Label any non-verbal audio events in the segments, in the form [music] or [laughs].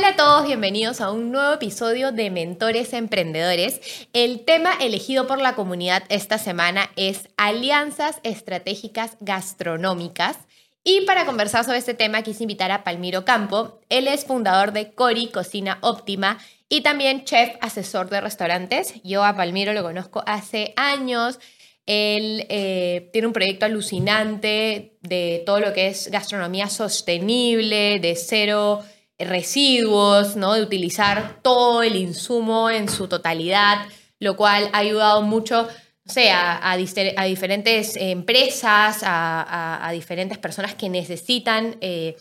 Hola a todos, bienvenidos a un nuevo episodio de Mentores Emprendedores. El tema elegido por la comunidad esta semana es alianzas estratégicas gastronómicas. Y para conversar sobre este tema quise invitar a Palmiro Campo. Él es fundador de Cori Cocina Óptima y también chef asesor de restaurantes. Yo a Palmiro lo conozco hace años. Él eh, tiene un proyecto alucinante de todo lo que es gastronomía sostenible, de cero residuos, ¿no? de utilizar todo el insumo en su totalidad, lo cual ha ayudado mucho a, diferentes empresas, a, diferentes personas que necesitan eh,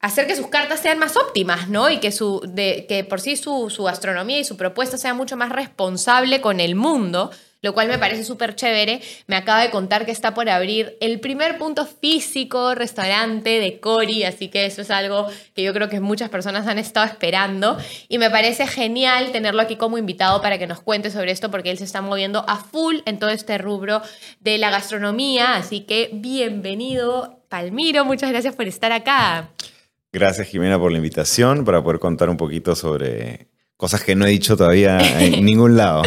hacer que sus cartas sean más óptimas, ¿no? Y que, su, de, que por sí su, su gastronomía y su propuesta sea mucho más responsable con el mundo, lo cual me parece súper chévere. Me acaba de contar que está por abrir el primer punto físico restaurante de Cori, así que eso es algo que yo creo que muchas personas han estado esperando y me parece genial tenerlo aquí como invitado para que nos cuente sobre esto porque él se está moviendo a full en todo este rubro de la gastronomía, así que bienvenido Palmiro, muchas gracias por estar acá. Gracias Jimena por la invitación para poder contar un poquito sobre cosas que no he dicho todavía en [laughs] ningún lado.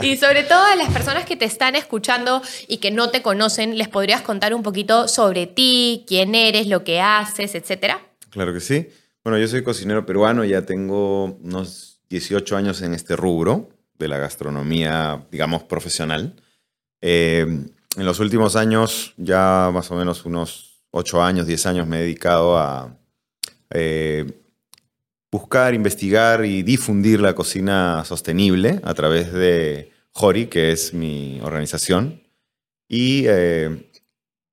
y sobre todo a las personas que te están escuchando y que no te conocen, ¿les podrías contar un poquito sobre ti, quién eres, lo que haces, etcétera? Claro que sí. Bueno, yo soy cocinero peruano, ya tengo unos 18 años en este rubro de la gastronomía, digamos, profesional. Eh, en los últimos años, ya más o menos unos 8 años, 10 años, me he dedicado a eh, buscar, investigar y difundir la cocina sostenible a través de Jori, que es mi organización. Y eh,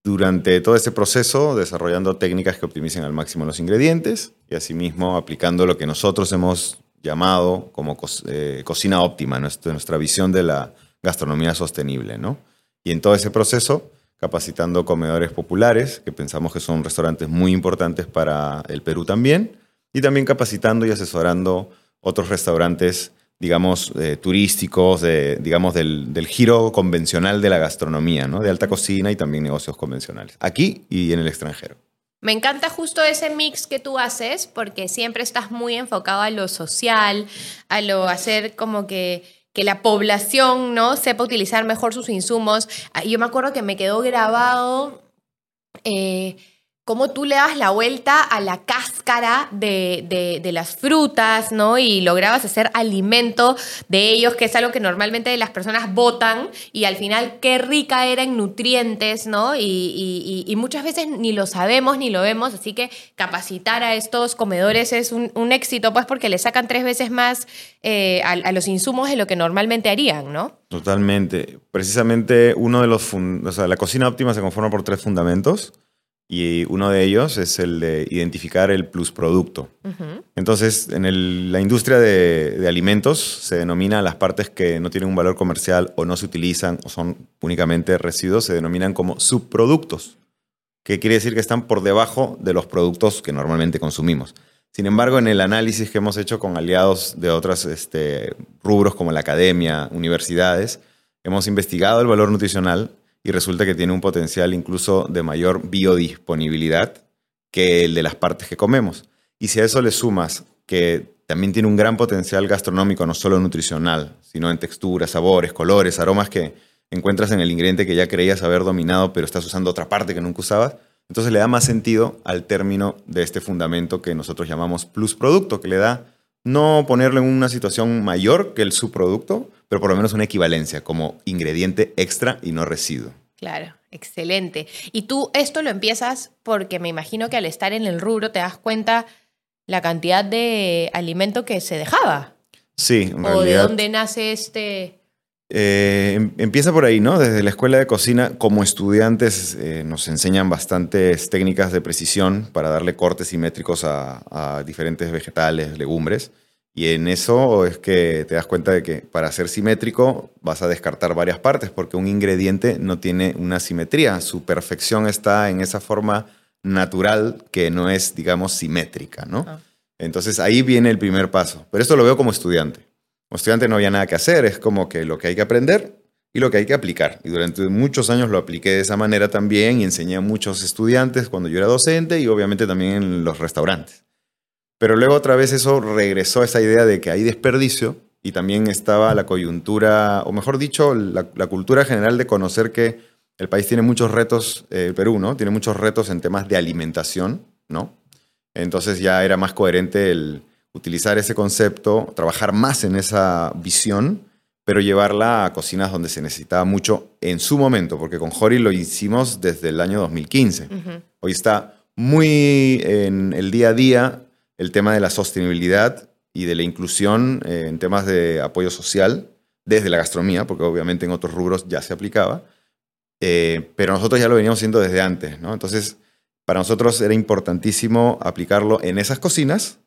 durante todo ese proceso, desarrollando técnicas que optimicen al máximo los ingredientes y asimismo aplicando lo que nosotros hemos llamado como eh, cocina óptima, nuestra, nuestra visión de la gastronomía sostenible. ¿no? Y en todo ese proceso, capacitando comedores populares, que pensamos que son restaurantes muy importantes para el Perú también, y también capacitando y asesorando otros restaurantes, digamos, eh, turísticos, de, digamos, del, del, giro convencional de la gastronomía, ¿no? De alta cocina y también negocios convencionales, aquí y en el extranjero. Me encanta justo ese mix que tú haces porque siempre estás muy enfocado a lo social, a lo hacer como que, que la población no sepa utilizar mejor sus insumos. Ah, yo me acuerdo que me quedó grabado eh, cómo tú le das la vuelta a la cáscara de, las frutas, ¿no? Y lograbas hacer alimento de ellos, que es algo que normalmente las personas botan, y al final qué rica era en nutrientes, ¿no? Y, muchas veces ni lo sabemos ni lo vemos, así que capacitar a estos comedores es un, éxito, pues porque le sacan tres veces más eh, a, los insumos de lo que normalmente harían, ¿no? Totalmente. Precisamente uno de los... O sea, la cocina óptima se conforma por tres fundamentos y uno de ellos es el de identificar el plus producto. Entonces, en la industria de, alimentos se denomina las partes que no tienen un valor comercial o no se utilizan o son únicamente residuos, se denominan como subproductos, que quiere decir que están por debajo de los productos que normalmente consumimos. Sin embargo, en el análisis que hemos hecho con aliados de otros este, rubros como la academia, universidades, hemos investigado el valor nutricional y resulta que tiene un potencial incluso de mayor biodisponibilidad que el de las partes que comemos. Y si a eso le sumas que también tiene un gran potencial gastronómico, no solo nutricional, sino en texturas, sabores, colores, aromas que encuentras en el ingrediente que ya creías haber dominado, pero estás usando otra parte que nunca usabas, entonces le da más sentido al término de este fundamento que nosotros llamamos plus producto, que le da no ponerlo en una situación mayor que el subproducto, pero por lo menos una equivalencia como ingrediente extra y no residuo. Claro, excelente. Y tú esto lo empiezas porque me imagino que al estar en el rubro te das cuenta la cantidad de alimento que se dejaba. Sí, en ¿O de dónde nace este...? Eh, em, empieza por ahí, ¿no? Desde la escuela de cocina, como estudiantes eh, nos enseñan bastantes técnicas de precisión para darle cortes simétricos a, a diferentes vegetales, legumbres. Y en eso es que te das cuenta de que para ser simétrico vas a descartar varias partes porque un ingrediente no tiene una simetría. Su perfección está en esa forma natural que no es, digamos, simétrica, ¿no? Ah. Entonces ahí viene el primer paso. Pero esto lo veo como estudiante. Como estudiante no había nada que hacer, es como que lo que hay que aprender y lo que hay que aplicar. Y durante muchos años lo apliqué de esa manera también y enseñé a muchos estudiantes cuando yo era docente y obviamente también en los restaurantes. Pero luego otra vez eso regresó a esa idea de que hay desperdicio y también estaba la coyuntura, o mejor dicho, la, cultura general de conocer que el país tiene muchos retos, eh, el Perú, ¿no? Tiene muchos retos en temas de alimentación, ¿no? Entonces ya era más coherente el utilizar ese concepto, trabajar más en esa visión, pero llevarla a cocinas donde se necesitaba mucho en su momento, porque con Jori lo hicimos desde el año 2015. Hoy está muy en el día a día el tema de la sostenibilidad y de la inclusión eh, en temas de apoyo social desde la gastronomía, porque obviamente en otros rubros ya se aplicaba, eh, pero nosotros ya lo veníamos haciendo desde antes, ¿no? Entonces, para nosotros era importantísimo aplicarlo en esas cocinas,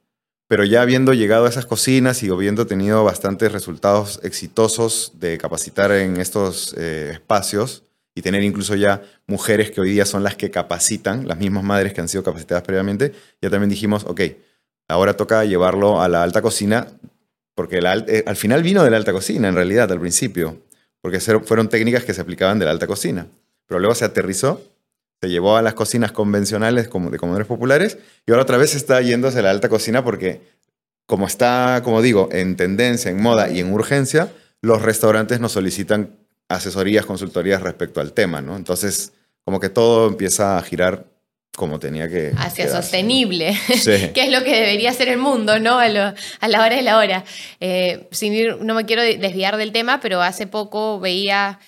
pero ya habiendo llegado a esas cocinas y habiendo tenido bastantes resultados exitosos de capacitar en estos eh, espacios y tener incluso ya mujeres que hoy día son las que capacitan, las mismas madres que han sido capacitadas previamente, ya también dijimos, ok, Ahora toca llevarlo a la alta cocina, porque eh, al final vino de la alta cocina, en realidad, al principio, porque fueron técnicas que se aplicaban de la alta cocina. Pero luego se aterrizó, se llevó a las cocinas convencionales como de comedores populares, y ahora otra vez está yendo hacia la alta cocina porque, como está, como digo, en tendencia, en moda y en urgencia, los restaurantes nos solicitan asesorías, consultorías respecto al tema, ¿no? Entonces, como que todo empieza a girar como tenía que... Hacia sostenible, [laughs] que es lo que debería ser el mundo, ¿no? A, la hora de la hora. Eh, sin no me quiero desviar del tema, pero hace poco veía,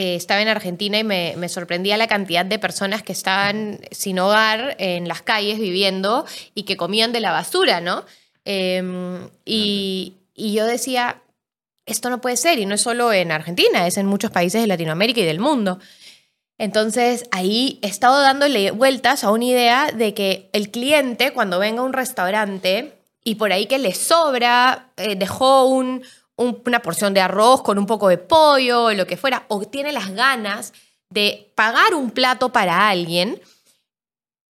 eh, estaba en Argentina y me, sorprendía la cantidad de personas que estaban sin hogar en las calles viviendo y que comían de la basura, ¿no? Em, y, yo decía, esto no puede ser, y no es solo en Argentina, es en muchos países de Latinoamérica y del mundo. Entonces ahí he estado dándole vueltas a una idea de que el cliente cuando venga a un restaurante y por ahí que le sobra, eh, dejó una porción de arroz con un poco de pollo lo que fuera, o tiene las ganas de pagar un plato para alguien,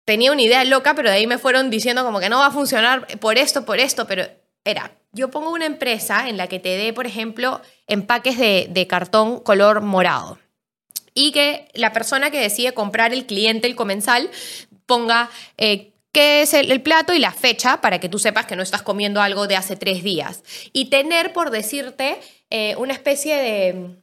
tenía una idea loca, pero de ahí me fueron diciendo como que no va a funcionar por esto, por esto, pero era, yo pongo una empresa en la que te dé, por ejemplo, empaques de cartón color morado y que la persona que decide comprar el cliente, el comensal, ponga eh, qué es el, plato y la fecha para que tú sepas que no estás comiendo algo de hace tres días. Y tener, por decirte, eh, una especie de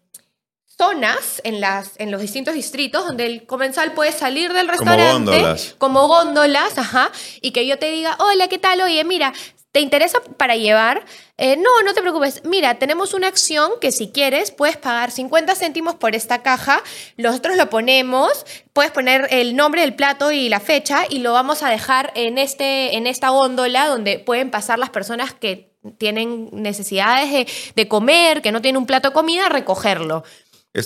zonas en, las, en los distintos distritos donde el comensal puede salir del restaurante como góndolas, como góndolas ajá, y que yo te diga, hola, ¿qué tal? Oye, mira, ¿Te interesa para llevar? Eh, no, no te preocupes. Mira, tenemos una acción que si quieres puedes pagar 50 céntimos por esta caja. Nosotros lo ponemos, puedes poner el nombre del plato y la fecha y lo vamos a dejar en, este, en esta góndola donde pueden pasar las personas que tienen necesidades de, comer, que no tienen un plato de comida, recogerlo.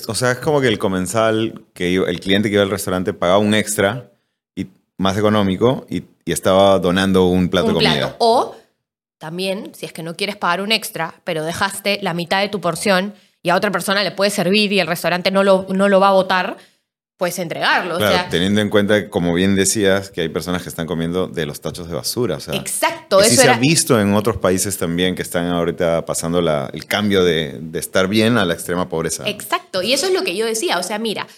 o sea, es como que el comensal, que el cliente que iba al restaurante pagaba un extra y más económico y, estaba donando un plato de comida. Plato. O también, si es que no quieres pagar un extra, pero dejaste la mitad de tu porción y a otra persona le puede servir y el restaurante no lo, no lo va a votar, pues entregarlo. teniendo en cuenta, como bien decías, que hay personas que están comiendo de los tachos de basura. exacto. Eso se ha visto en otros países también que están ahorita pasando la, el cambio de, de estar bien a la extrema pobreza. Exacto. Y eso es lo que yo decía. O sea, mira,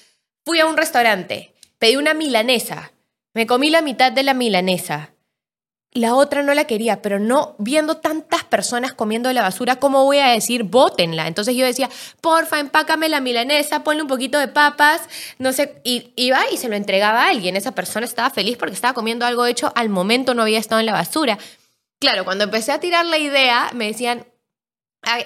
fui a un restaurante, pedí una milanesa, me comí la mitad de la milanesa la otra no la quería, pero no viendo tantas personas comiendo la basura, ¿cómo voy a decir bótenla? Entonces yo decía, porfa, empácame la milanesa, ponle un poquito de papas, no sé, y iba y se lo entregaba a alguien. Esa persona estaba feliz porque estaba comiendo algo hecho al momento, no había estado en la basura. Claro, cuando empecé a tirar la idea, me decían,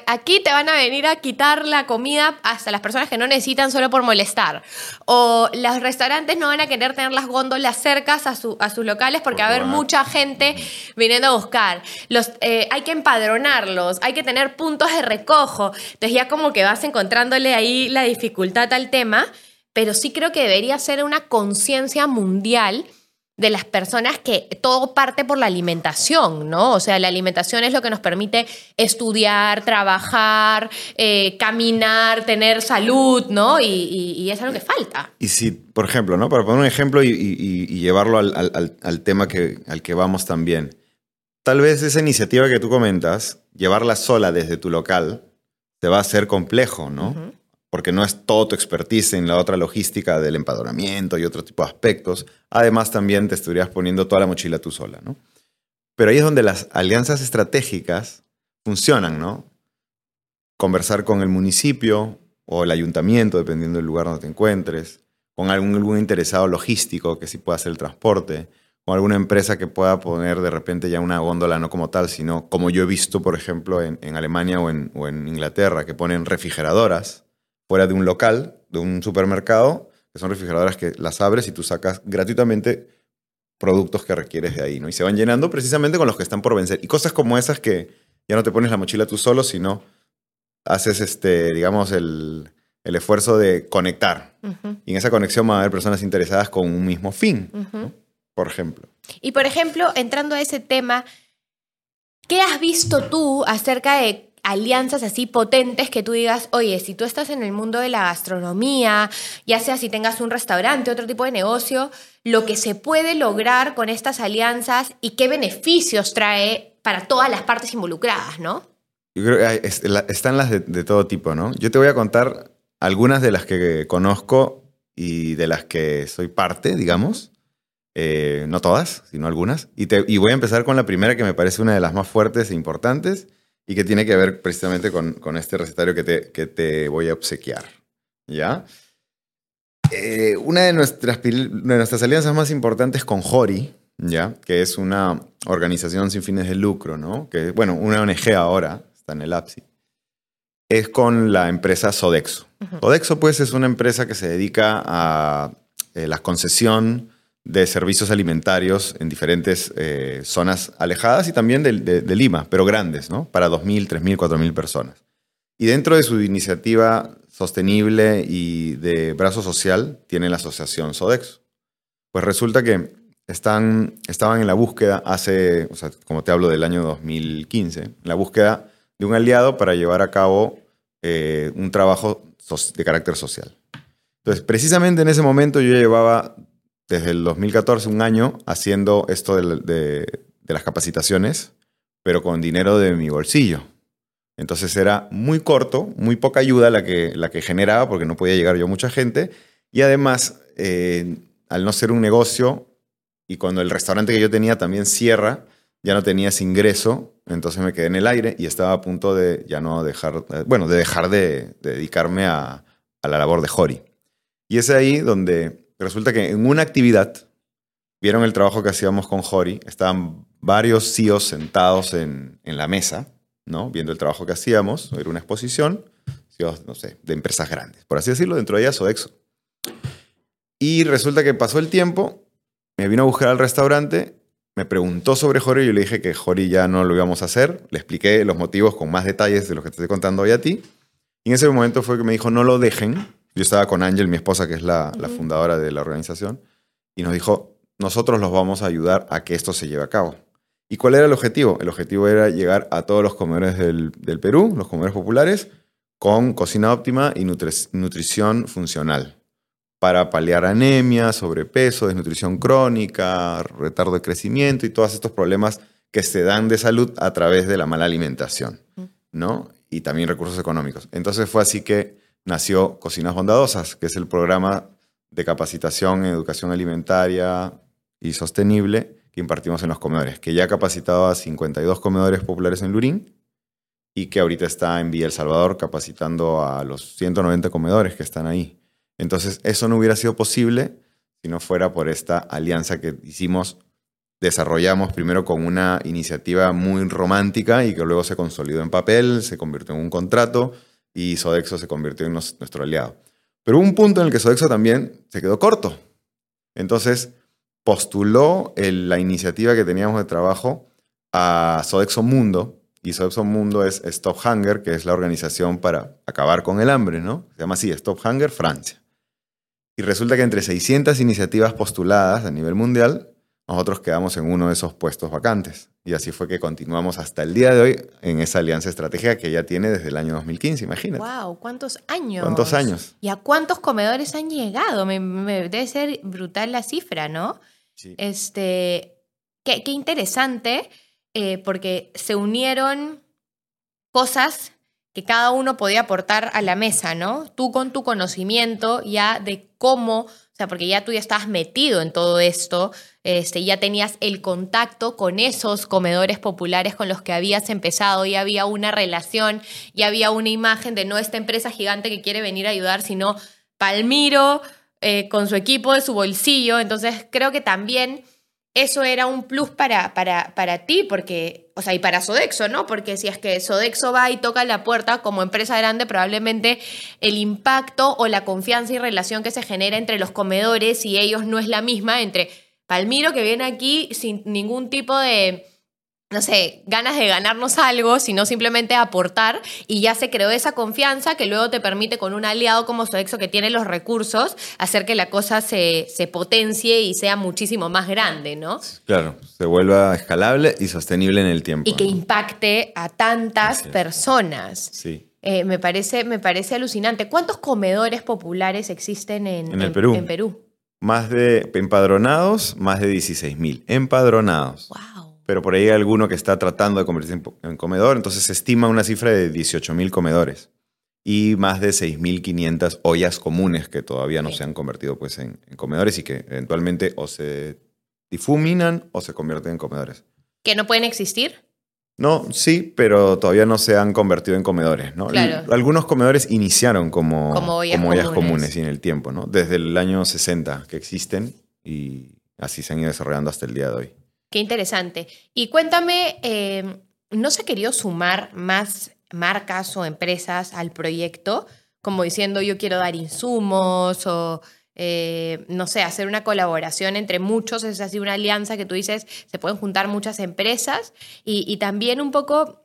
Aquí te van a venir a quitar la comida hasta las personas que no necesitan solo por molestar. O los restaurantes no van a querer tener las góndolas cercas a, a sus locales porque va a haber mucha gente viniendo a buscar. Los, eh, hay que empadronarlos, hay que tener puntos de recojo. Entonces ya como que vas encontrándole ahí la dificultad al tema, pero sí creo que debería ser una conciencia mundial de las personas que todo parte por la alimentación, ¿no? O sea, la alimentación es lo que nos permite estudiar, trabajar, eh, caminar, tener salud, ¿no? Y, es algo que falta. Y si, por ejemplo, ¿no? Para poner un ejemplo y, llevarlo al, tema que, al que vamos también. Tal vez esa iniciativa que tú comentas, llevarla sola desde tu local, te va a ser complejo, ¿no? Porque no es todo tu expertise en la otra logística del empadronamiento y otro tipo de aspectos. Además, también te estarías poniendo toda la mochila tú sola, ¿no? Pero ahí es donde las alianzas estratégicas funcionan, ¿no? Conversar con el municipio o el ayuntamiento, dependiendo del lugar donde te encuentres, con algún, algún interesado logístico que sí pueda hacer el transporte, con alguna empresa que pueda poner de repente ya una góndola, no como tal, sino como yo he visto, por ejemplo, en, Alemania o en, o en Inglaterra, que ponen refrigeradoras fuera de un local, de un supermercado, que son refrigeradoras que las abres y tú sacas gratuitamente productos que requieres de ahí, ¿no? Y se van llenando precisamente con los que están por vencer. Y cosas como esas que ya no te pones la mochila tú solo, sino haces, este, digamos, el, esfuerzo de conectar. Y en esa conexión van a haber personas interesadas con un mismo fin, por ejemplo. Y por ejemplo, entrando a ese tema, ¿qué has visto tú acerca de alianzas así potentes que tú digas, oye, si tú estás en el mundo de la gastronomía, ya sea si tengas un restaurante, otro tipo de negocio, lo que se puede lograr con estas alianzas y qué beneficios trae para todas las partes involucradas, ¿no? Yo creo que están las de, todo tipo, ¿no? Yo te voy a contar algunas de las que conozco y de las que soy parte, digamos. Eh, no todas, sino algunas. Y, voy a empezar con la primera que me parece una de las más fuertes e importantes y que tiene que ver precisamente con, con este recetario que te, que te, voy a obsequiar. ¿Ya? Eh, una de nuestras, de nuestras alianzas más importantes con Jori, ¿ya? que es una organización sin fines de lucro, ¿no? que, bueno, una ONG ahora, está en el APSI, es con la empresa Sodexo. Sodexo, pues, es una empresa que se dedica a eh, la concesión de servicios alimentarios en diferentes eh, zonas alejadas y también de, Lima, pero grandes, ¿no? Para 2.000, 3.000, 4.000 personas. Y dentro de su iniciativa sostenible y de brazo social, tiene la asociación Sodexo. Pues resulta que están, estaban en la búsqueda hace, o sea, como te hablo del año 2015, en la búsqueda de un aliado para llevar a cabo eh, un trabajo de carácter social. Entonces, precisamente en ese momento yo llevaba desde el 2014, un año, haciendo esto de, las capacitaciones, pero con dinero de mi bolsillo. Entonces era muy corto, muy poca ayuda la que, la que generaba, porque no podía llegar yo mucha gente. Y además, eh, al no ser un negocio, y cuando el restaurante que yo tenía también cierra, ya no tenía ese ingreso, entonces me quedé en el aire y estaba a punto de ya no dejar, eh, bueno, de dejar de, dedicarme a, a, la labor de Jori. Y es ahí donde Resulta que en una actividad vieron el trabajo que hacíamos con Jori, estaban varios CEOs sentados en, la mesa, ¿no? Viendo el trabajo que hacíamos, era una exposición, CEOs, no sé, de empresas grandes, por así decirlo, dentro de ellas Sodexo. Y resulta que pasó el tiempo, me vino a buscar al restaurante, me preguntó sobre Jori, yo le dije que Jori ya no lo íbamos a hacer, le expliqué los motivos con más detalles de los que te estoy contando hoy a ti, y en ese momento fue que me dijo, no lo dejen, yo estaba con Ángel, mi esposa, que es la, fundadora de la organización, y nos dijo, nosotros los vamos a ayudar a que esto se lleve a cabo. ¿Y cuál era el objetivo? El objetivo era llegar a todos los comedores del, Perú, los comedores populares, con cocina óptima y nutrición funcional para paliar anemia, sobrepeso, desnutrición crónica, retardo de crecimiento y todos estos problemas que se dan de salud a través de la mala alimentación, ¿no? Y también recursos económicos. Entonces fue así que nació Cocinas Bondadosas, que es el programa de capacitación en educación alimentaria y sostenible que impartimos en los comedores, que ya ha capacitado a 52 comedores populares en Lurín y que ahorita está en Villa El Salvador capacitando a los 190 comedores que están ahí. Entonces, eso no hubiera sido posible si no fuera por esta alianza que hicimos, desarrollamos primero con una iniciativa muy romántica y que luego se consolidó en papel, se convirtió en un contrato, y Sodexo se convirtió en nuestro aliado. Pero hubo un punto en el que Sodexo también se quedó corto. Entonces postuló la iniciativa que teníamos de trabajo a Sodexo Mundo, y Sodexo Mundo es Stop Hunger, que es la organización para acabar con el hambre, ¿no? Se llama así, Stop Hunger Francia. Y resulta que entre 600 iniciativas postuladas a nivel mundial, nosotros quedamos en uno de esos puestos vacantes. Y así fue que continuamos hasta el día de hoy en esa alianza estratégica que ya tiene desde el año 2015, imagínate. ¡Wow! ¿Cuántos años? ¿Cuántos años? ¿Y a cuántos comedores han llegado? Me, debe ser brutal la cifra, ¿no? Sí. Este, qué, qué interesante, eh, porque se unieron cosas que cada uno podía aportar a la mesa, ¿no? Tú con tu conocimiento ya de cómo, sea, porque ya tú ya estabas metido en todo esto, este, ya tenías el contacto con esos comedores populares con los que habías empezado, ya había una relación, ya había una imagen de no esta empresa gigante que quiere venir a ayudar, sino Palmiro eh, con su equipo de su bolsillo. Entonces, creo que también eso era un plus para, para, para ti, porque, o sea, y para Sodexo, ¿no? Porque si es que Sodexo va y toca la puerta como empresa grande, probablemente el impacto o la confianza y relación que se genera entre los comedores y ellos no es la misma entre Palmiro que viene aquí sin ningún tipo de no sé, ganas de ganarnos algo, sino simplemente aportar y ya se creó esa confianza que luego te permite con un aliado como Sodexo que tiene los recursos hacer que la cosa se, se potencie y sea muchísimo más grande, ¿no? Claro, se vuelva escalable y sostenible en el tiempo. Y que impacte a tantas personas. Sí. Eh, me, parece, me parece alucinante. ¿Cuántos comedores populares existen en, en el Perú? En Perú. Más de empadronados, más de 16.000. Empadronados. Wow pero por ahí hay alguno que está tratando de convertirse en comedor, entonces se estima una cifra de 18.000 comedores y más de 6.500 ollas comunes que todavía no se han convertido pues, en, comedores y que eventualmente o se difuminan o se convierten en comedores. ¿Que no pueden existir? No, sí, pero todavía no se han convertido en comedores. ¿no? Algunos comedores iniciaron como, como ollas, comunes. comunes y en el tiempo, ¿no? desde el año 60 que existen y así se han ido desarrollando hasta el día de hoy. Qué interesante. Y cuéntame, eh, ¿no se ha querido sumar más marcas o empresas al proyecto? Como diciendo, yo quiero dar insumos o, eh, no sé, hacer una colaboración entre muchos, es así una alianza que tú dices, se pueden juntar muchas empresas. Y, también un poco,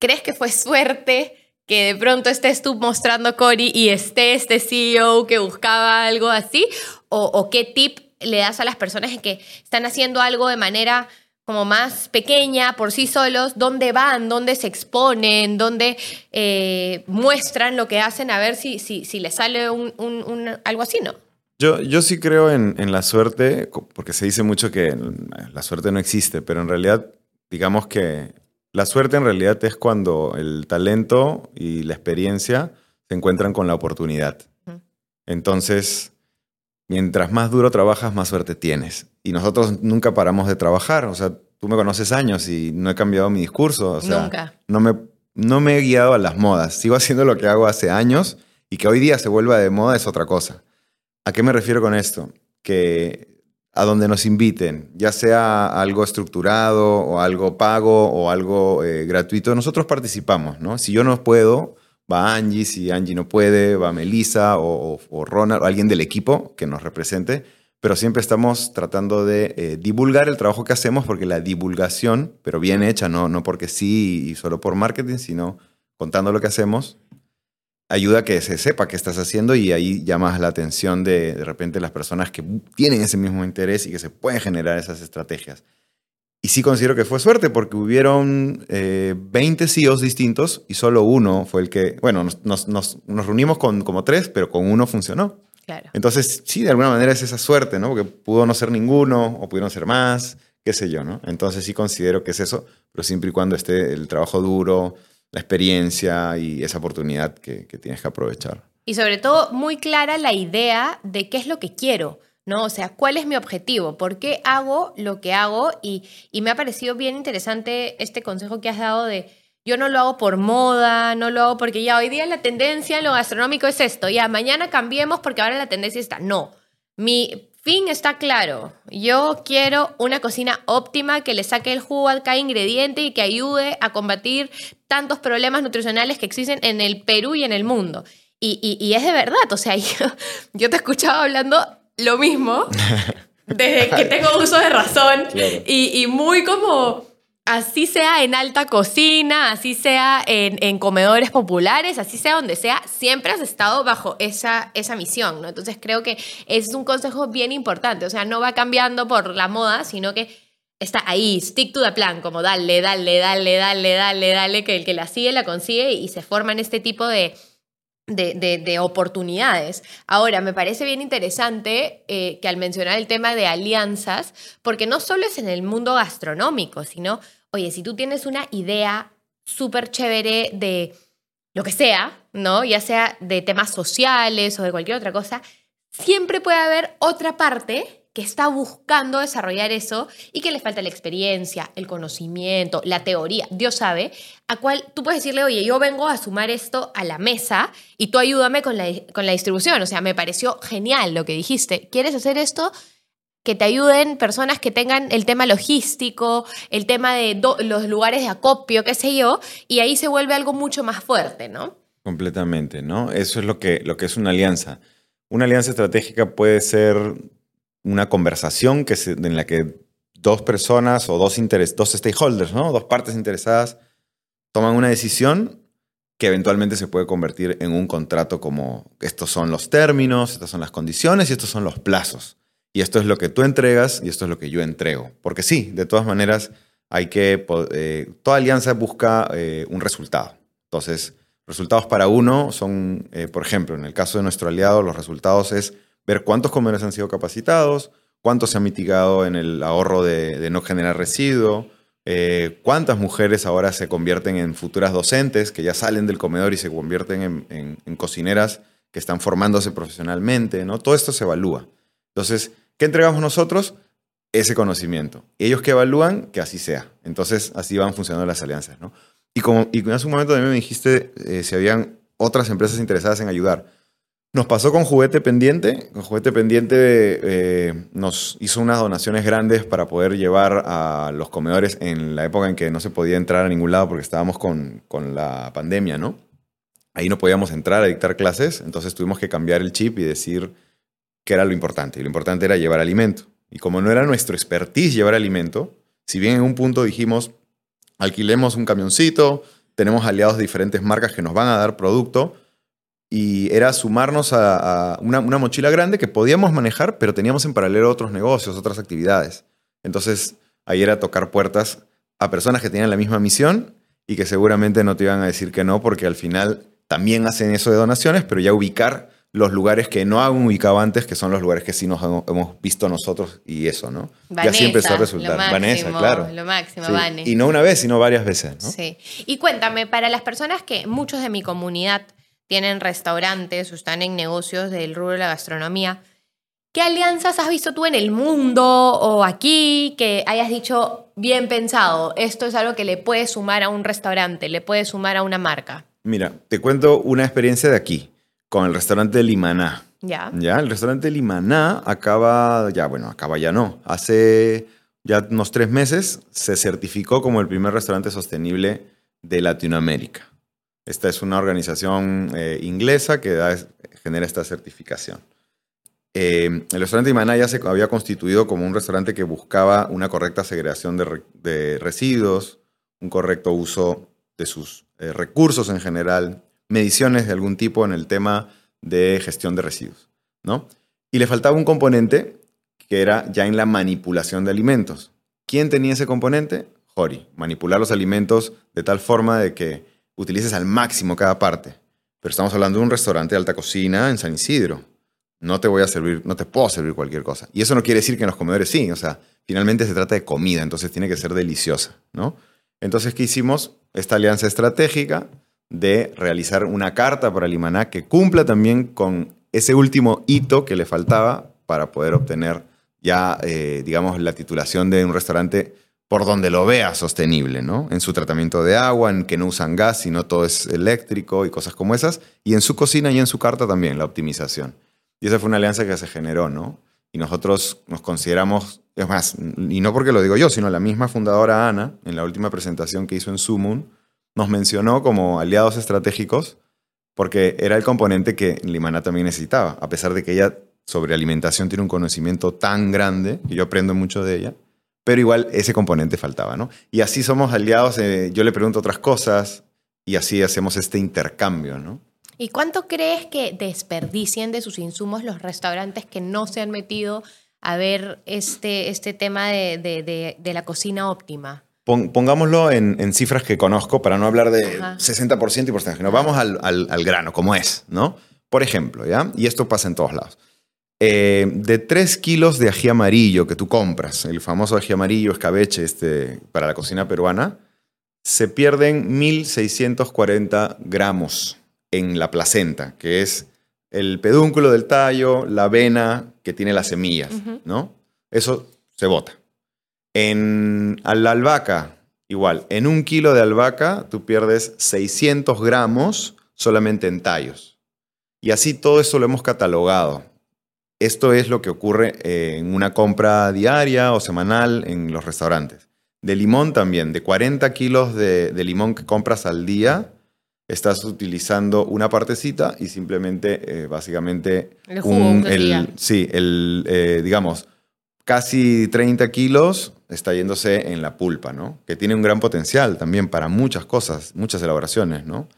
¿crees que fue [laughs] suerte? que de pronto estés tú mostrando Cory y esté este CEO que buscaba algo así? ¿O, o qué tip le das a las personas que están haciendo algo de manera como más pequeña por sí solos, dónde van, dónde se exponen, dónde eh, muestran lo que hacen, a ver si, si, si les sale un, algo así, ¿no? Yo, yo sí creo en, en, la suerte, porque se dice mucho que la suerte no existe, pero en realidad, digamos que la suerte en realidad es cuando el talento y la experiencia se encuentran con la oportunidad. Entonces, mientras más duro trabajas, más suerte tienes. Y nosotros nunca paramos de trabajar. O sea, tú me conoces años y no he cambiado mi discurso. O sea, nunca. No me, no me he guiado a las modas. Sigo haciendo lo que hago hace años y que hoy día se vuelva de moda es otra cosa. ¿A qué me refiero con esto? Que a donde nos inviten, ya sea algo estructurado o algo pago o algo eh, gratuito, nosotros participamos, ¿no? Si yo no puedo, va Angie, si Angie no puede, va Melissa o, Ronald o alguien del equipo que nos represente, pero siempre estamos tratando de eh, divulgar el trabajo que hacemos porque la divulgación, pero bien hecha, no, no porque sí y solo por marketing, sino contando lo que hacemos, ayuda a que se sepa qué estás haciendo y ahí llamas la atención de de repente las personas que tienen ese mismo interés y que se pueden generar esas estrategias. Y sí considero que fue suerte porque hubieron 20 eh, CEOs distintos y solo uno fue el que, bueno, nos, nos, reunimos con como tres, pero con uno funcionó. Claro. Entonces, sí, de alguna manera es esa suerte, ¿no? Porque pudo no ser ninguno o pudieron ser más, qué sé yo, ¿no? Entonces sí considero que es eso, pero siempre y cuando esté el trabajo duro, la experiencia y esa oportunidad que, que tienes que aprovechar. Y sobre todo, muy clara la idea de qué es lo que quiero. ¿No? O sea, ¿cuál es mi objetivo? ¿Por qué hago lo que hago? Y, me ha parecido bien interesante este consejo que has dado de, yo no lo hago por moda, no lo hago porque ya hoy día la tendencia en lo gastronómico es esto, ya mañana cambiemos porque ahora la tendencia está. No, mi fin está claro. Yo quiero una cocina óptima que le saque el jugo a cada ingrediente y que ayude a combatir tantos problemas nutricionales que existen en el Perú y en el mundo. Y, es de verdad, o sea, [laughs] yo te escuchaba hablando lo mismo desde que tengo uso de razón y, muy como así sea en alta cocina, así sea en, comedores populares, así sea donde sea, siempre has estado bajo esa, esa misión, ¿no? Entonces creo que es un consejo bien importante, o sea, no va cambiando por la moda, sino que está ahí, stick to the plan, como dale, dale, dale, dale, dale, dale, que el que la sigue la consigue y se forman este tipo de, de, oportunidades. Ahora, me parece bien interesante eh, que al mencionar el tema de alianzas, porque no solo es en el mundo gastronómico, sino oye, si tú tienes una idea súper chévere de lo que sea, ¿no? Ya sea de temas sociales o de cualquier otra cosa, siempre puede haber otra parte que está buscando desarrollar eso y que le falta la experiencia, el conocimiento, la teoría, Dios sabe, a cual tú puedes decirle, oye, yo vengo a sumar esto a la mesa y tú ayúdame con la, con la distribución. O sea, me pareció genial lo que dijiste. ¿Quieres hacer esto? que te ayuden personas que tengan el tema logístico, el tema de los lugares de acopio, qué sé yo, y ahí se vuelve algo mucho más fuerte, ¿no? Completamente, ¿no? Eso es lo que, lo que es una alianza. Una alianza estratégica puede ser una conversación que en la que dos personas o dos, dos stakeholders, ¿no? dos partes interesadas, toman una decisión que eventualmente se puede convertir en un contrato como estos son los términos, estas son las condiciones y estos son los plazos y esto es lo que tú entregas y esto es lo que yo entrego. Porque sí, de todas maneras, hay que, eh, toda alianza busca eh, un resultado. Entonces, resultados para uno son, eh, por ejemplo, en el caso de nuestro aliado, los resultados es ver cuántos comedores han sido capacitados, cuánto se ha mitigado en el ahorro de, no generar residuo, cuántas mujeres ahora se convierten en futuras docentes que ya salen del comedor y se convierten en, en cocineras que están formándose profesionalmente, ¿no? Todo esto se evalúa. Entonces, ¿Qué entregamos nosotros? Ese conocimiento. Ellos que evalúan, que así sea. Entonces, así van funcionando las alianzas. ¿no? Y, como, y hace un momento también me dijiste eh, si habían otras empresas interesadas en ayudar. Nos pasó con Juguete Pendiente. Con Juguete Pendiente eh, nos hizo unas donaciones grandes para poder llevar a los comedores en la época en que no se podía entrar a ningún lado porque estábamos con, con la pandemia, ¿no? Ahí no podíamos entrar a dictar clases, entonces tuvimos que cambiar el chip y decir, que era lo importante. Y lo importante era llevar alimento. Y como no era nuestro expertise llevar alimento, si bien en un punto dijimos, alquilemos un camioncito, tenemos aliados de diferentes marcas que nos van a dar producto, y era sumarnos a, una, una, mochila grande que podíamos manejar, pero teníamos en paralelo otros negocios, otras actividades. Entonces, ahí era tocar puertas a personas que tenían la misma misión y que seguramente no te iban a decir que no, porque al final también hacen eso de donaciones, pero ya ubicar los lugares que no han ubicado antes, que son los lugares que sí nos hemos visto nosotros y eso, ¿no? Vanessa, ya sí empezó a resultar. Vanessa, claro. Lo máximo, Y no una vez, sino varias veces, ¿no? Sí. Y cuéntame, para las personas que muchos de mi comunidad tienen restaurantes o están en negocios del rubro de la gastronomía, ¿qué alianzas has visto tú en el mundo o aquí que hayas dicho bien pensado? Esto es algo que le puede sumar a un restaurante, le puede sumar a una marca. Mira, te cuento una experiencia de aquí con el restaurante Limaná. Ya. Ya, el restaurante Limaná acaba, ya, bueno, acaba ya no. Hace ya unos tres meses se certificó como el primer restaurante sostenible de Latinoamérica. Esta es una organización eh, inglesa que genera esta certificación. Eh, el restaurante Limaná ya se había constituido como un restaurante que buscaba una correcta segregación de, residuos, un correcto uso de sus eh, recursos en general, mediciones de algún tipo en el tema de gestión de residuos, ¿no? Y le faltaba un componente que era ya en la manipulación de alimentos. ¿Quién tenía ese componente? Jori, manipular los alimentos de tal forma de que utilices al máximo cada parte. Pero estamos hablando de un restaurante de alta cocina en San Isidro. No te voy a servir, no te puedo servir cualquier cosa. Y eso no quiere decir que en los comedores sí, o sea, finalmente se trata de comida, entonces tiene que ser deliciosa, ¿no? Entonces, ¿qué hicimos? Esta alianza estratégica de realizar una carta para Limaná que cumpla también con ese último hito que le faltaba para poder obtener ya, eh, digamos, la titulación de un restaurante por donde lo vea sostenible, ¿no? En su tratamiento de agua, en que no usan gas, sino todo es eléctrico y cosas como esas. Y en su cocina y en su carta también, la optimización. Y esa fue una alianza que se generó, ¿no? Y nosotros nos consideramos, es más, y no porque lo digo yo, sino la misma fundadora Ana, en la última presentación que hizo en Sumun, nos mencionó como aliados estratégicos porque era el componente que Limana también necesitaba, a pesar de que ella sobre alimentación tiene un conocimiento tan grande, y yo aprendo mucho de ella, pero igual ese componente faltaba, ¿no? Y así somos aliados, eh, yo le pregunto otras cosas y así hacemos este intercambio, ¿no? ¿Y cuánto crees que desperdicien de sus insumos los restaurantes que no se han metido a ver este, este tema de, de, de, la cocina óptima? pongámoslo en, en, cifras que conozco para no hablar de 60% y porcentaje. Nos vamos al, al, al, grano, como es, ¿no? Por ejemplo, ¿ya? Y esto pasa en todos lados. Eh, de 3 kilos de ají amarillo que tú compras, el famoso ají amarillo escabeche este, para la cocina peruana, se pierden 1.640 gramos en la placenta, que es el pedúnculo del tallo, la avena que tiene las semillas, ¿no? Eso se bota. En la albahaca, igual, en un kilo de albahaca tú pierdes 600 gramos solamente en tallos. Y así todo eso lo hemos catalogado. Esto es lo que ocurre en una compra diaria o semanal en los restaurantes. De limón también, de 40 kilos de, de limón que compras al día, estás utilizando una partecita y simplemente, eh, básicamente, el jugo el, sí, el, eh, digamos, casi 30 kilos está yéndose en la pulpa, ¿no? Que tiene un gran potencial también para muchas cosas, muchas elaboraciones, ¿no?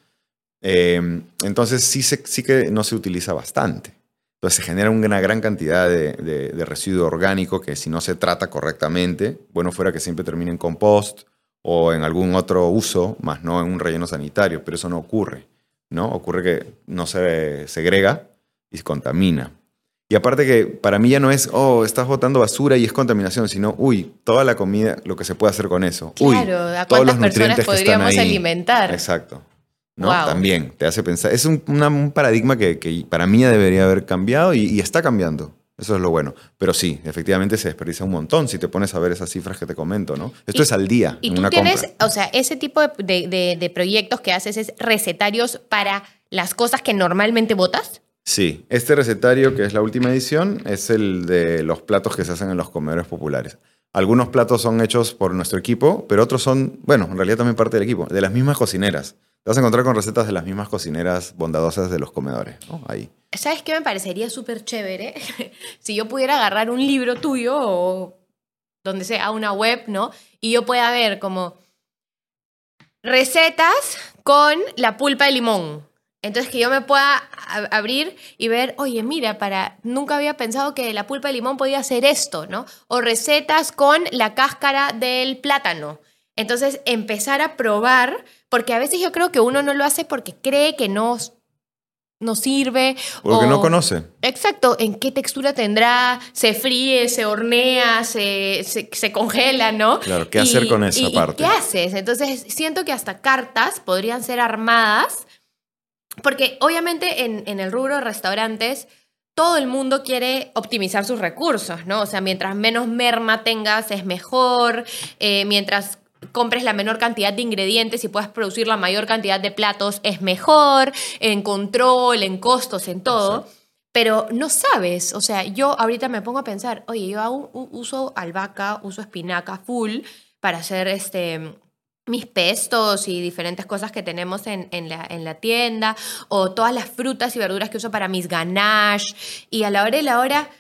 Eh, entonces sí, sí que no se utiliza bastante. Entonces se genera una gran cantidad de, de, residuo orgánico que si no se trata correctamente, bueno fuera que siempre termine en compost o en algún otro uso, más no en un relleno sanitario, pero eso no ocurre, ¿no? Ocurre que no se segrega y se contamina. Y aparte que para mí ya no es, oh, estás botando basura y es contaminación, sino, uy, toda la comida, lo que se puede hacer con eso. Claro, uy, ¿a cuántas personas podríamos alimentar? Exacto. ¿No? También te hace pensar. Es un, un paradigma que, que, para mí ya debería haber cambiado y, y está cambiando. Eso es lo bueno. Pero sí, efectivamente se desperdicia un montón si te pones a ver esas cifras que te comento, ¿no? Esto es al día. Y tú tienes, o sea, ese tipo de, de, proyectos que haces es recetarios para las cosas que normalmente votas. Sí, este recetario, que es la última edición, es el de los platos que se hacen en los comedores populares. Algunos platos son hechos por nuestro equipo, pero otros son, bueno, en realidad también parte del equipo, de las mismas cocineras. Te vas a encontrar con recetas de las mismas cocineras bondadosas de los comedores. Ahí. ¿Sabes qué me parecería súper chévere? [laughs] si yo pudiera agarrar un libro tuyo o donde sea, una web, ¿no? Y yo pueda ver como recetas con la pulpa de limón. Entonces que yo me pueda abrir y ver, oye, mira, para nunca había pensado que la pulpa de limón podía hacer esto, ¿no? O recetas con la cáscara del plátano. Entonces empezar a probar, porque a veces yo creo que uno no lo hace porque cree que no no sirve. Porque no conoce. Exacto, en qué textura tendrá, se fríe, se hornea, se, se, congela, ¿no? Claro, ¿qué hacer con esa parte? ¿Qué haces? Entonces, siento que hasta cartas podrían ser armadas, porque obviamente en, en el rubro de restaurantes todo el mundo quiere optimizar sus recursos, ¿no? O sea, mientras menos merma tengas es mejor, eh, mientras compres la menor cantidad de ingredientes y puedas producir la mayor cantidad de platos es mejor, en control, en costos, en todo. Pero no sabes, o sea, yo ahorita me pongo a pensar, oye, yo uso albahaca, uso espinaca full para hacer este, mis pestos y diferentes cosas que tenemos en, en, la, en la tienda, o todas las frutas y verduras que uso para mis ganache, y a la hora y la hora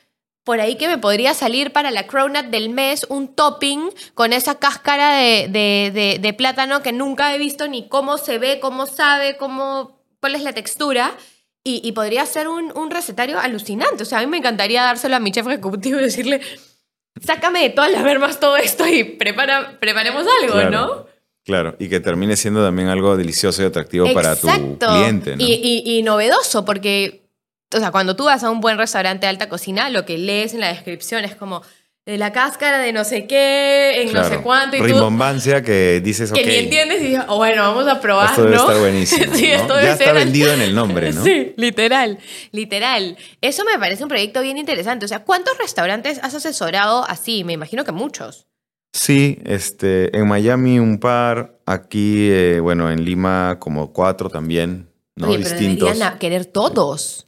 por ahí que me podría salir para la cronut del mes un topping con esa cáscara de, plátano que nunca he visto ni cómo se ve, cómo sabe, cómo, cuál es la textura. Y, podría ser un, recetario alucinante. O sea, a mí me encantaría dárselo a mi chef ejecutivo y decirle, sácame de todas las vermas todo esto y prepara, preparemos algo, ¿no? Claro, y que termine siendo también algo delicioso y atractivo para tu cliente. ¿no? Y, y, y novedoso, porque o sea, cuando tú vas a un buen restaurante de alta cocina, lo que lees en la descripción es como de la cáscara de no sé qué, en no sé cuánto. Y Rimbombancia que dices, Que ni entiendes y dices, oh, bueno, vamos a probar, esto debe estar [laughs] buenísimo. sí, esto ya está vendido en el nombre, ¿no? sí, literal, literal. Eso me parece un proyecto bien interesante. O sea, ¿cuántos restaurantes has asesorado así? Me imagino que muchos. Sí, este, en Miami un par, aquí, eh, bueno, en Lima como cuatro también, ¿no? Oye, pero Distintos. querer todos.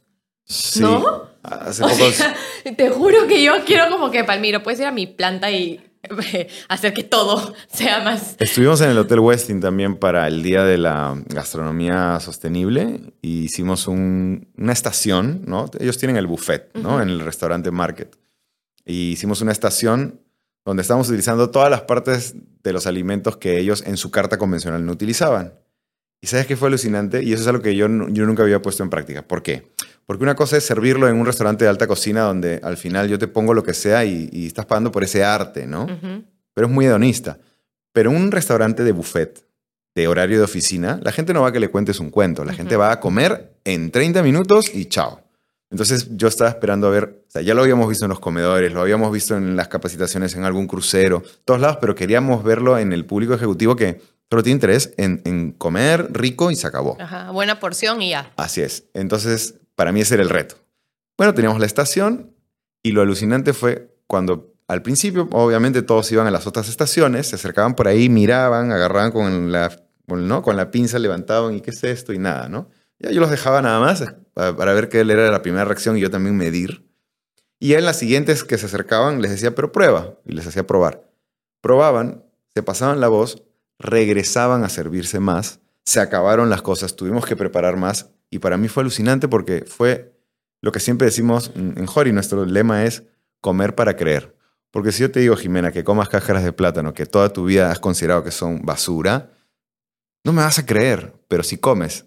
¿No? Hace o sea, te juro que yo quiero como que, Palmiro, puedes ir a mi planta y [laughs] hacer que todo [laughs] sea más... Estuvimos en el Hotel Westin también para el Día de la Gastronomía Sostenible y hicimos una estación, ¿no? Ellos tienen el buffet, ¿no? En el restaurante Market. Y hicimos una estación donde estábamos utilizando todas las partes de los alimentos que ellos en su carta convencional no utilizaban. ¿Y sabes qué fue alucinante? Y eso es algo que yo, yo nunca había puesto en práctica. ¿Por qué? Porque una cosa es servirlo en un restaurante de alta cocina donde al final yo te pongo lo que sea y, estás pagando por ese arte, ¿no? Pero es muy hedonista. Pero en un restaurante de buffet, de horario de oficina, la gente no va a que le cuentes un cuento. La gente va a comer en 30 minutos y chao. Entonces yo estaba esperando a ver, o sea, ya lo habíamos visto en los comedores, lo habíamos visto en las capacitaciones en algún crucero, todos lados, pero queríamos verlo en el público ejecutivo que solo tiene interés en, comer rico y se acabó. Ajá, buena porción y ya. Así es. Entonces, para mí ese era el reto. Bueno, teníamos la estación y lo alucinante fue cuando al principio, obviamente, todos iban a las otras estaciones, se acercaban por ahí, miraban, agarraban con la, pinza, levantaban y qué es esto y nada, ¿no? Ya yo los dejaba nada más para, ver qué era la primera reacción y yo también medir. Y en las siguientes que se acercaban les decía, pero prueba, y les hacía probar. Probaban, se pasaban la voz, regresaban a servirse más, se acabaron las cosas, tuvimos que preparar más, y para mí fue alucinante porque fue lo que siempre decimos en Jori, nuestro lema es comer para creer. Porque si yo te digo, Jimena, que comas cáscaras de plátano que toda tu vida has considerado que son basura, no me vas a creer, pero si comes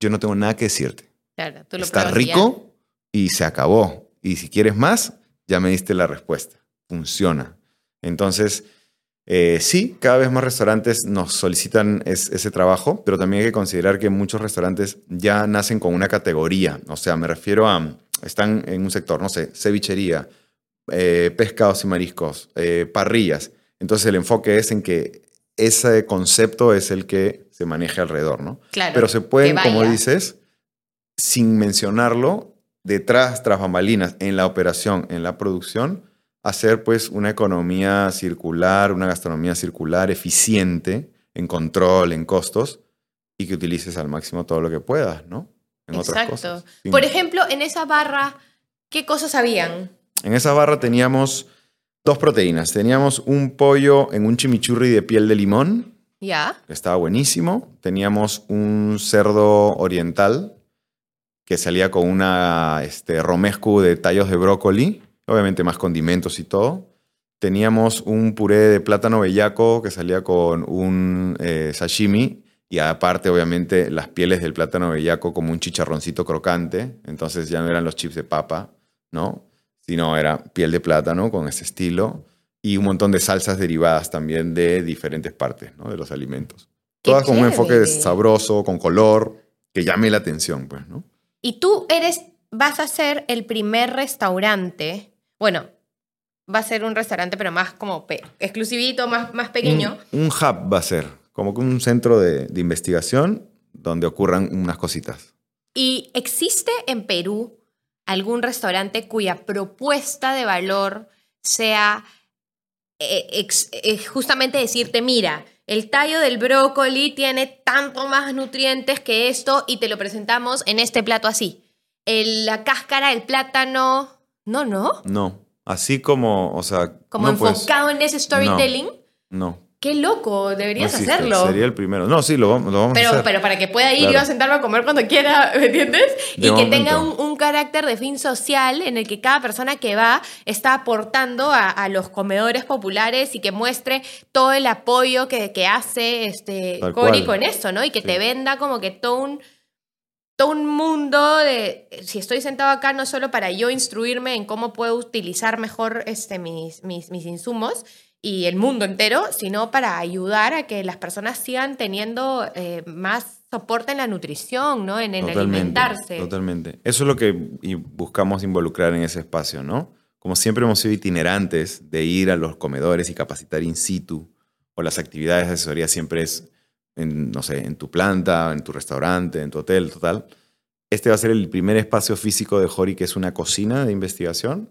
yo no tengo nada que decirte. Claro, tú lo Está rico y se acabó. Y si quieres más, ya me diste la respuesta. Funciona. Entonces, eh, sí, cada vez más restaurantes nos solicitan ese trabajo, pero también hay que considerar que muchos restaurantes ya nacen con una categoría. O sea, me refiero a, están en un sector, no sé, cevichería, eh, pescados y mariscos, eh, parrillas. Entonces el enfoque es en que ese concepto es el que se maneje alrededor, ¿no? Claro. Pero se pueden, como dices, sin mencionarlo, detrás, tras bambalinas, en la operación, en la producción, hacer pues una economía circular, una gastronomía circular, eficiente, en control, en costos, y que utilices al máximo todo lo que puedas, ¿no? En Exacto. Otras cosas. Por ejemplo, en esa barra, ¿qué cosas habían? En esa barra teníamos Dos proteínas. Teníamos un pollo en un chimichurri de piel de limón. Ya. Estaba buenísimo. Teníamos un cerdo oriental que salía con una este, romescu de tallos de brócoli, obviamente más condimentos y todo. Teníamos un puré de plátano bellaco que salía con un eh, sashimi y aparte obviamente las pieles del plátano bellaco como un chicharroncito crocante, entonces ya no eran los chips de papa, ¿no? sino era piel de plátano con ese estilo y un montón de salsas derivadas también de diferentes partes de los alimentos. Todas con un enfoque sabroso, con color, que llame la atención, pues, ¿no? Y tú eres, vas a ser el primer restaurante, bueno, va a ser un restaurante, pero más como exclusivito, más, más pequeño. Un, hub va a ser, como un centro de, de investigación donde ocurran unas cositas. ¿Y existe en Perú algún restaurante cuya propuesta de valor sea eh, eh, justamente decirte, mira, el tallo del brócoli tiene tanto más nutrientes que esto y te lo presentamos en este plato así. la cáscara del plátano, no, no. No, así como, o sea... Como enfocado en ese storytelling. no. Qué loco, deberías hacerlo. Sería el primero. No, sí, lo, vamos pero, a hacer. Pero para que pueda ir y a sentarme a comer cuando quiera, ¿me entiendes? y que tenga un, carácter de fin social en el que cada persona que va está aportando a, los comedores populares y que muestre todo el apoyo que, que hace este Cori con eso, ¿no? Y que te venda como que todo un todo un mundo de, si estoy sentado acá no solo para yo instruirme en cómo puedo utilizar mejor este, mis, mis, mis insumos, y el mundo entero, sino para ayudar a que las personas sigan teniendo eh, más soporte en la nutrición, ¿no? En, alimentarse. Totalmente. Eso es lo que buscamos involucrar en ese espacio, ¿no? Como siempre hemos sido itinerantes de ir a los comedores y capacitar in situ, o las actividades de asesoría siempre es, en, no sé, en tu planta, en tu restaurante, en tu hotel, total. Este va a ser el primer espacio físico de Jori, que es una cocina de investigación,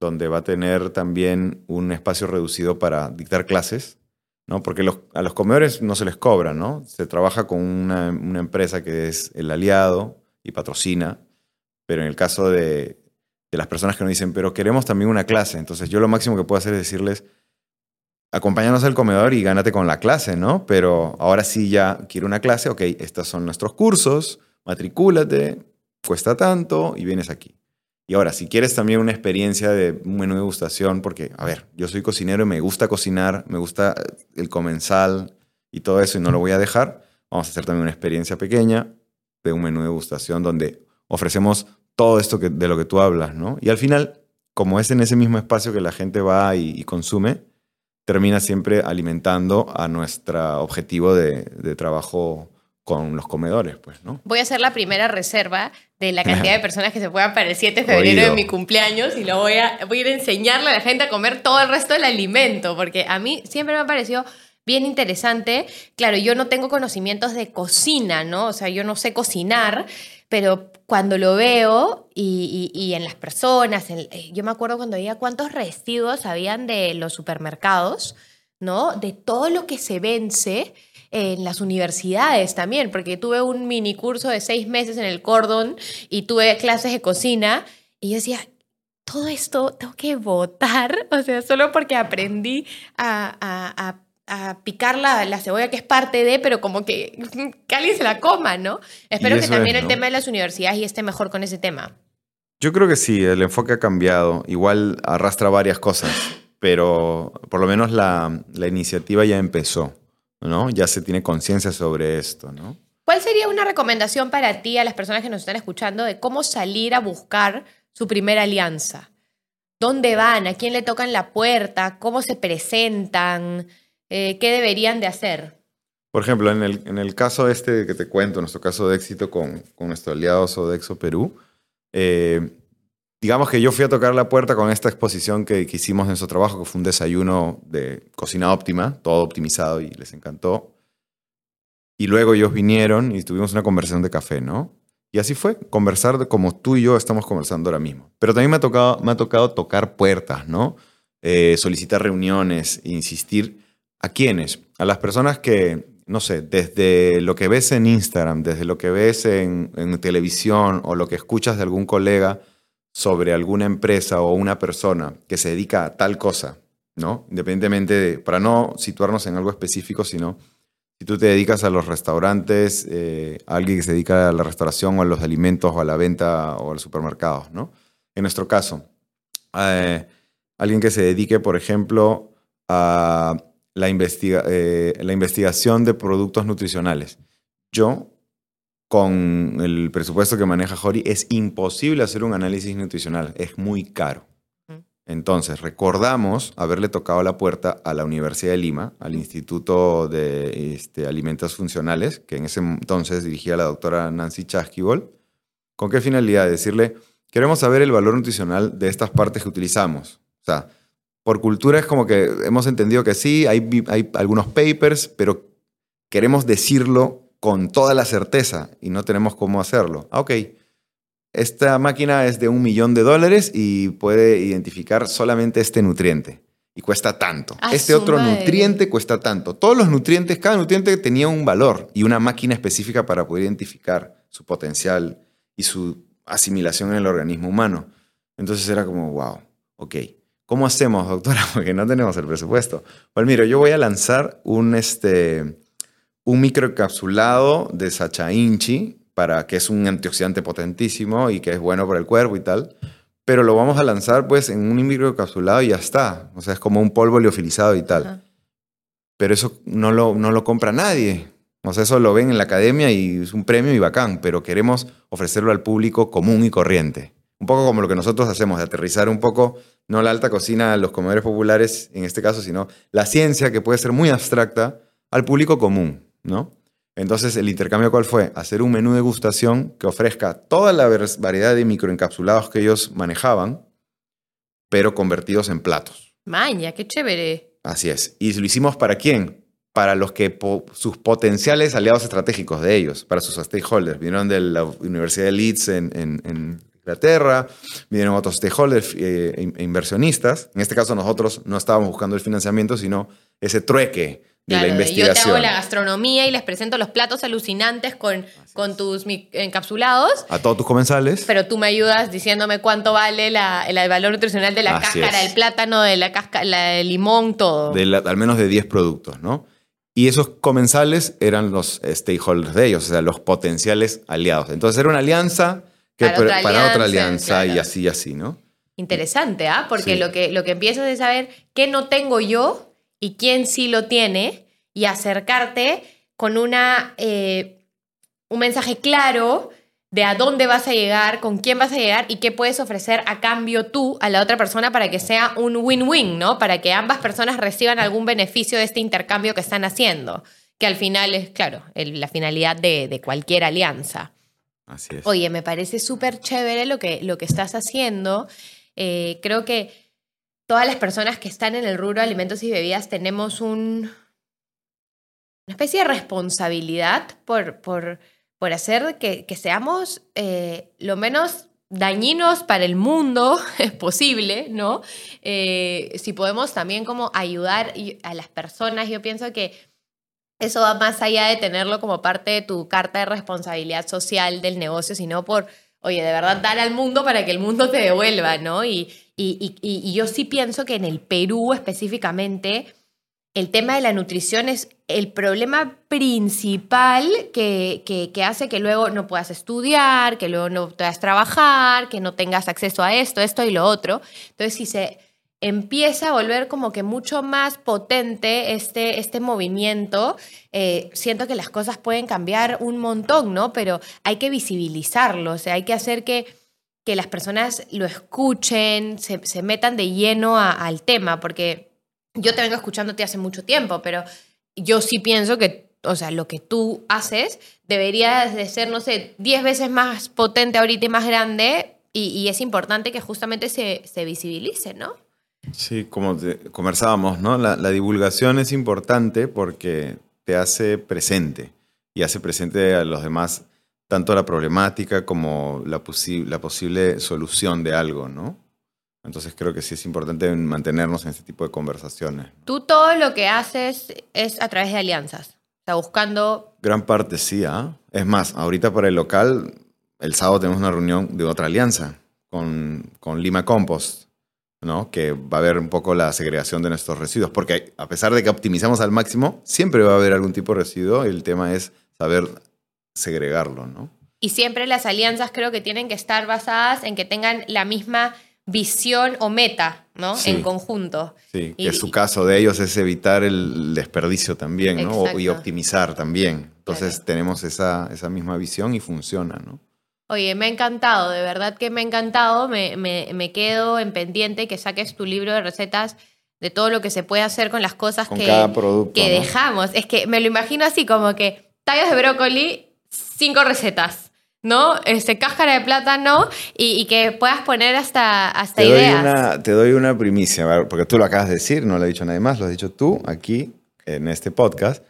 donde va a tener también un espacio reducido para dictar clases, ¿no? Porque a los comedores no se les cobra, ¿no? Se trabaja con una, empresa que es el aliado y patrocina, pero en el caso de, las personas que nos dicen, pero queremos también una clase, entonces yo lo máximo que puedo hacer es decirles, acompáñanos al comedor y gánate con la clase, ¿no? Pero ahora sí ya quiero una clase, ok, estos son nuestros cursos, matricúlate, cuesta tanto y vienes aquí. Y ahora, si quieres también una experiencia de un menú de degustación, porque, a ver, yo soy cocinero y me gusta cocinar, me gusta el comensal y todo eso y no lo voy a dejar, vamos a hacer también una experiencia pequeña de un menú de degustación donde ofrecemos todo esto que, de lo que tú hablas, ¿no? Y al final, como es en ese mismo espacio que la gente va y, consume, termina siempre alimentando a nuestro objetivo de, de trabajo con los comedores, pues, ¿no? Voy a hacer la primera reserva de la cantidad de [laughs] personas que se puedan para el 7 de febrero de mi cumpleaños y lo voy a, voy a ir a enseñarle a la gente a comer todo el resto del alimento, porque a mí siempre me ha parecido bien interesante. Claro, yo no tengo conocimientos de cocina, ¿no? O sea, yo no sé cocinar, pero cuando lo veo y, y, en las personas, eh, yo me acuerdo cuando veía cuántos residuos habían de los supermercados, ¿no? De todo lo que se vence en las universidades también, porque tuve un mini curso de seis meses en el Cordon y tuve clases de cocina y yo decía, todo esto tengo que votar, [laughs] o sea, solo porque aprendí a, a, a, picar la, la, cebolla que es parte de, pero como que, [laughs] que alguien se la coma, ¿no? Espero que también el tema de las universidades y esté mejor con ese tema. Yo creo que sí, el enfoque ha cambiado, igual arrastra varias cosas, pero por lo menos la, la iniciativa ya empezó. ¿no? Ya se tiene conciencia sobre esto, ¿no? ¿Cuál sería una recomendación para ti a las personas que nos están escuchando de cómo salir a buscar su primera alianza? ¿Dónde van? ¿A quién le tocan la puerta? ¿Cómo se presentan? Eh, ¿Qué deberían de hacer? Por ejemplo, en el, en el caso este que te cuento, nuestro caso de éxito con, con nuestro aliado Sodexo Perú, eh, digamos que yo fui a tocar la puerta con esta exposición que, hicimos en nuestro trabajo, que fue un desayuno de cocina óptima, todo optimizado y les encantó. Y luego ellos vinieron y tuvimos una conversación de café, ¿no? Y así fue, conversar como tú y yo estamos conversando ahora mismo. Pero también me ha tocado, me ha tocado tocar puertas, ¿no? Eh, solicitar reuniones, insistir. ¿A quiénes? A las personas que, no sé, desde lo que ves en Instagram, desde lo que ves en, televisión o lo que escuchas de algún colega, sobre alguna empresa o una persona que se dedica a tal cosa, ¿no? Independientemente de, para no situarnos en algo específico, sino si tú te dedicas a los restaurantes, eh, alguien que se dedica a la restauración o a los alimentos o a la venta o a los supermercados, ¿no? En nuestro caso, eh, alguien que se dedique, por ejemplo, a la, eh, la investigación de productos nutricionales. Yo con el presupuesto que maneja Jori, es imposible hacer un análisis nutricional, es muy caro. Entonces, recordamos haberle tocado la puerta a la Universidad de Lima, al Instituto de este, Alimentos Funcionales, que en ese entonces dirigía la doctora Nancy Chasquibol. ¿Con qué finalidad? Decirle, queremos saber el valor nutricional de estas partes que utilizamos. O sea, por cultura es como que hemos entendido que sí, hay, hay algunos papers, pero queremos decirlo con toda la certeza y no tenemos cómo hacerlo. Ah, ok, esta máquina es de un millón de dólares y puede identificar solamente este nutriente y cuesta tanto. este otro nutriente cuesta tanto. Todos los nutrientes, cada nutriente tenía un valor y una máquina específica para poder identificar su potencial y su asimilación en el organismo humano. Entonces era como, wow, ok. ¿Cómo hacemos, doctora? [laughs] Porque no tenemos el presupuesto. Pues mira, yo voy a lanzar un, este, un microencapsulado de Sacha Inchi, para, que es un antioxidante potentísimo y que es bueno para el cuerpo y tal. Pero lo vamos a lanzar pues en un microencapsulado y ya está. O sea, es como un polvo liofilizado y tal. Pero eso no lo, no lo compra nadie. O sea, eso lo ven en la academia y es un premio y bacán, pero queremos ofrecerlo al público común y corriente. Un poco como lo que nosotros hacemos, de aterrizar un poco, no la alta cocina, los comedores populares en este caso, sino la ciencia que puede ser muy abstracta al público común. ¿no? Entonces, el intercambio cuál fue? Hacer un menú de gustación que ofrezca toda la variedad de microencapsulados que ellos manejaban, pero convertidos en platos. Maña, qué chévere. Así es. ¿Y lo hicimos para quién? Para los que sus potenciales aliados estratégicos de ellos, para sus stakeholders. Vinieron de la Universidad de Leeds en, Inglaterra, vinieron otros stakeholders e inversionistas. En este caso, nosotros no estábamos buscando el financiamiento, sino ese trueque de la investigación. Yo te hago la gastronomía y les presento los platos alucinantes con, con tus encapsulados. A todos tus comensales. Pero tú me ayudas diciéndome cuánto vale la, el valor nutricional de la cáscara del plátano, de la cáscara del limón, todo. al menos de 10 productos, ¿no? Y esos comensales eran los stakeholders de ellos, o sea, los potenciales aliados. Entonces era una alianza que Para otra para otra alianza, y así y así, ¿no? Interesante, ¿ah? Porque Sí. lo, que, lo que empiezas es saber qué no tengo yo y quién sí lo tiene y acercarte con una, eh, un mensaje claro de a dónde vas a llegar, con quién vas a llegar y qué puedes ofrecer a cambio tú a la otra persona para que sea un win-win, ¿no? Para que ambas personas reciban algún beneficio de este intercambio que están haciendo, que al final es, claro, el- la finalidad de- de cualquier alianza. Oye, me parece súper chévere lo que, lo que estás haciendo. Eh, creo que todas las personas que están en el rubro de alimentos y bebidas tenemos un, una especie de responsabilidad por, por, por hacer que, que seamos eh, lo menos dañinos para el mundo [laughs] posible, ¿no? Eh, si podemos también como ayudar a las personas, yo pienso que eso va más allá de tenerlo como parte de tu carta de responsabilidad social del negocio, sino por, oye, de verdad dar al mundo para que el mundo te devuelva, ¿no? Y, y, y- y- yo sí pienso que en el Perú específicamente, el tema de la nutrición es el problema principal que, que, que hace que luego no puedas estudiar, que luego no puedas trabajar, que no tengas acceso a esto, esto y lo otro. Entonces, si se empieza a volver como que mucho más potente este, este movimiento, eh, siento que las cosas pueden cambiar un montón, ¿no? Pero hay que visibilizarlo, o sea, hay que hacer que, que las personas lo escuchen, se, metan de lleno al tema, porque yo te vengo escuchándote hace mucho tiempo, pero yo sí pienso que, o sea, lo que tú haces debería de ser, no sé, 10 veces más potente ahorita y más grande, y, y es importante que justamente se, se visibilice, ¿no? Sí, como te- conversábamos, ¿no? La, la divulgación es importante porque te hace presente y hace presente a los demás tanto la problemática como la, posi- la posible solución de algo, ¿no? Entonces creo que sí es importante mantenernos en este tipo de conversaciones. Tú todo lo que haces es a través de alianzas, sea, buscando... Gran parte sí, ¿ah? Es más, ahorita para el local, el sábado tenemos una reunión de otra alianza con, con Lima Compost, ¿no? Que va a haber un poco la segregación de nuestros residuos, porque a pesar de que optimizamos al máximo, siempre va a haber algún tipo de residuo y el tema es saber segregarlo, ¿no? Y siempre las alianzas creo que tienen que estar basadas en que tengan la misma visión o meta, ¿no? Sí. En conjunto. Sí, Y- que su caso de ellos es evitar el desperdicio también, ¿no? Y optimizar también. Entonces Claro. tenemos esa, esa misma visión y funciona, ¿no? Oye, me ha encantado, de verdad que me ha encantado. Me, me- me quedo en pendiente que saques tu libro de recetas de todo lo que se puede hacer con las cosas Con que, cada producto. que ¿no? dejamos. Es que me lo imagino así como que tallos de brócoli, cinco recetas, ¿no? Este, cáscara de plátano y, y que puedas poner hasta, hasta Te doy, ideas. una, te doy una primicia, porque tú lo acabas de decir, no lo ha dicho nadie más, lo has dicho tú aquí en este podcast.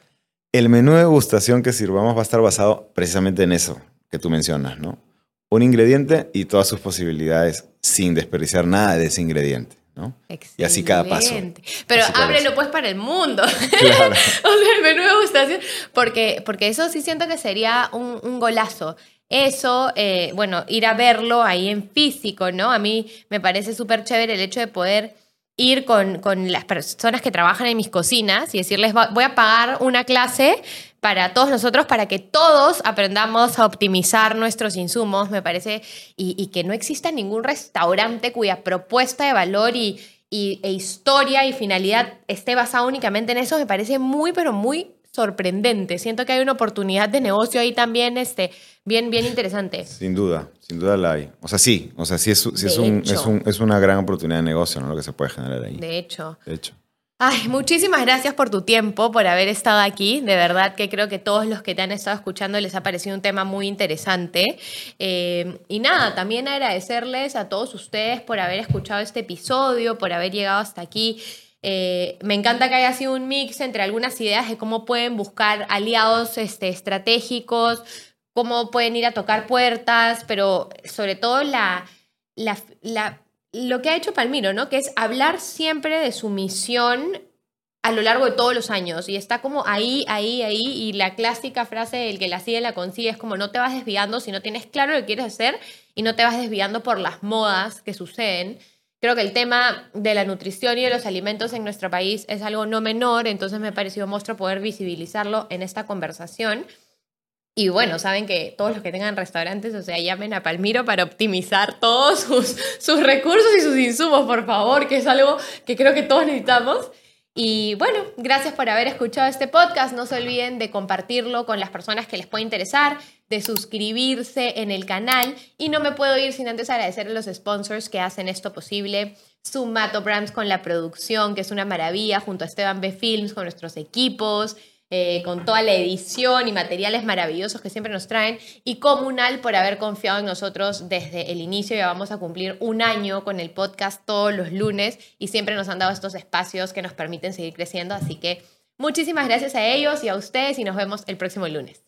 El menú de degustación que sirvamos va a estar basado precisamente en eso que tú mencionas, ¿no? Un ingrediente y todas sus posibilidades sin desperdiciar nada de ese ingrediente, ¿no? Y así cada paso. Pero Así ábrelo paso. pues para el mundo. [laughs] Claro. o sea, el menú. Porque, porque eso sí siento que sería un, un golazo. Eso, eh, bueno, ir a verlo ahí en físico, ¿no? A mí me parece súper chévere el hecho de poder ir con, con las personas que trabajan en mis cocinas y decirles, "Va- voy a pagar una clase para todos nosotros, para que todos aprendamos a optimizar nuestros insumos, me parece, y, y que no exista ningún restaurante cuya propuesta de valor y, y- e historia y finalidad esté basada únicamente en eso, me parece muy, pero muy sorprendente. Siento que hay una oportunidad de negocio ahí también este, bien, bien interesante. Sin duda, sin duda la hay. O sea, sí, o sea, sí es, sí es, un, es, un- es una gran oportunidad de negocio, ¿no? Lo que se puede generar ahí. De hecho. De hecho. Ay, muchísimas gracias por tu tiempo, por haber estado aquí. De verdad que creo que todos los que te han estado escuchando les ha parecido un tema muy interesante. Eh, y nada, también agradecerles a todos ustedes por haber escuchado este episodio, por haber llegado hasta aquí. Eh, me encanta que haya sido un mix entre algunas ideas de cómo pueden buscar aliados este, estratégicos, cómo pueden ir a tocar puertas, pero sobre todo la, la, la- lo que ha hecho Palmiro, ¿no? Que es hablar siempre de su misión a lo largo de todos los años y está como ahí, ahí, ahí y la clásica frase del que la sigue la consigue es como no te vas desviando si no tienes claro lo que quieres hacer y no te vas desviando por las modas que suceden. Creo que el tema de la nutrición y de los alimentos en nuestro país es algo no menor, entonces me ha parecido monstruo poder visibilizarlo en esta conversación. Y bueno, saben que todos los que tengan restaurantes, o sea, llamen a Palmiro para optimizar todos [laughs] sus, sus recursos y sus insumos, por favor, que es algo que creo que todos necesitamos. Y bueno, gracias por haber escuchado este podcast. No se olviden de compartirlo con las personas que les pueda interesar, de suscribirse en el canal. Y no me puedo ir sin antes agradecer a los sponsors que hacen esto posible. Sumato Brands con la producción, que es una maravilla, junto a Esteban B Films con nuestros equipos. Eh, con toda la edición y materiales maravillosos que siempre nos traen, y Comunal por haber confiado en nosotros desde el inicio. Ya vamos a cumplir un año con el podcast todos los lunes y siempre nos han dado estos espacios que nos permiten seguir creciendo. Así que muchísimas gracias a ellos y a ustedes y nos vemos el próximo lunes.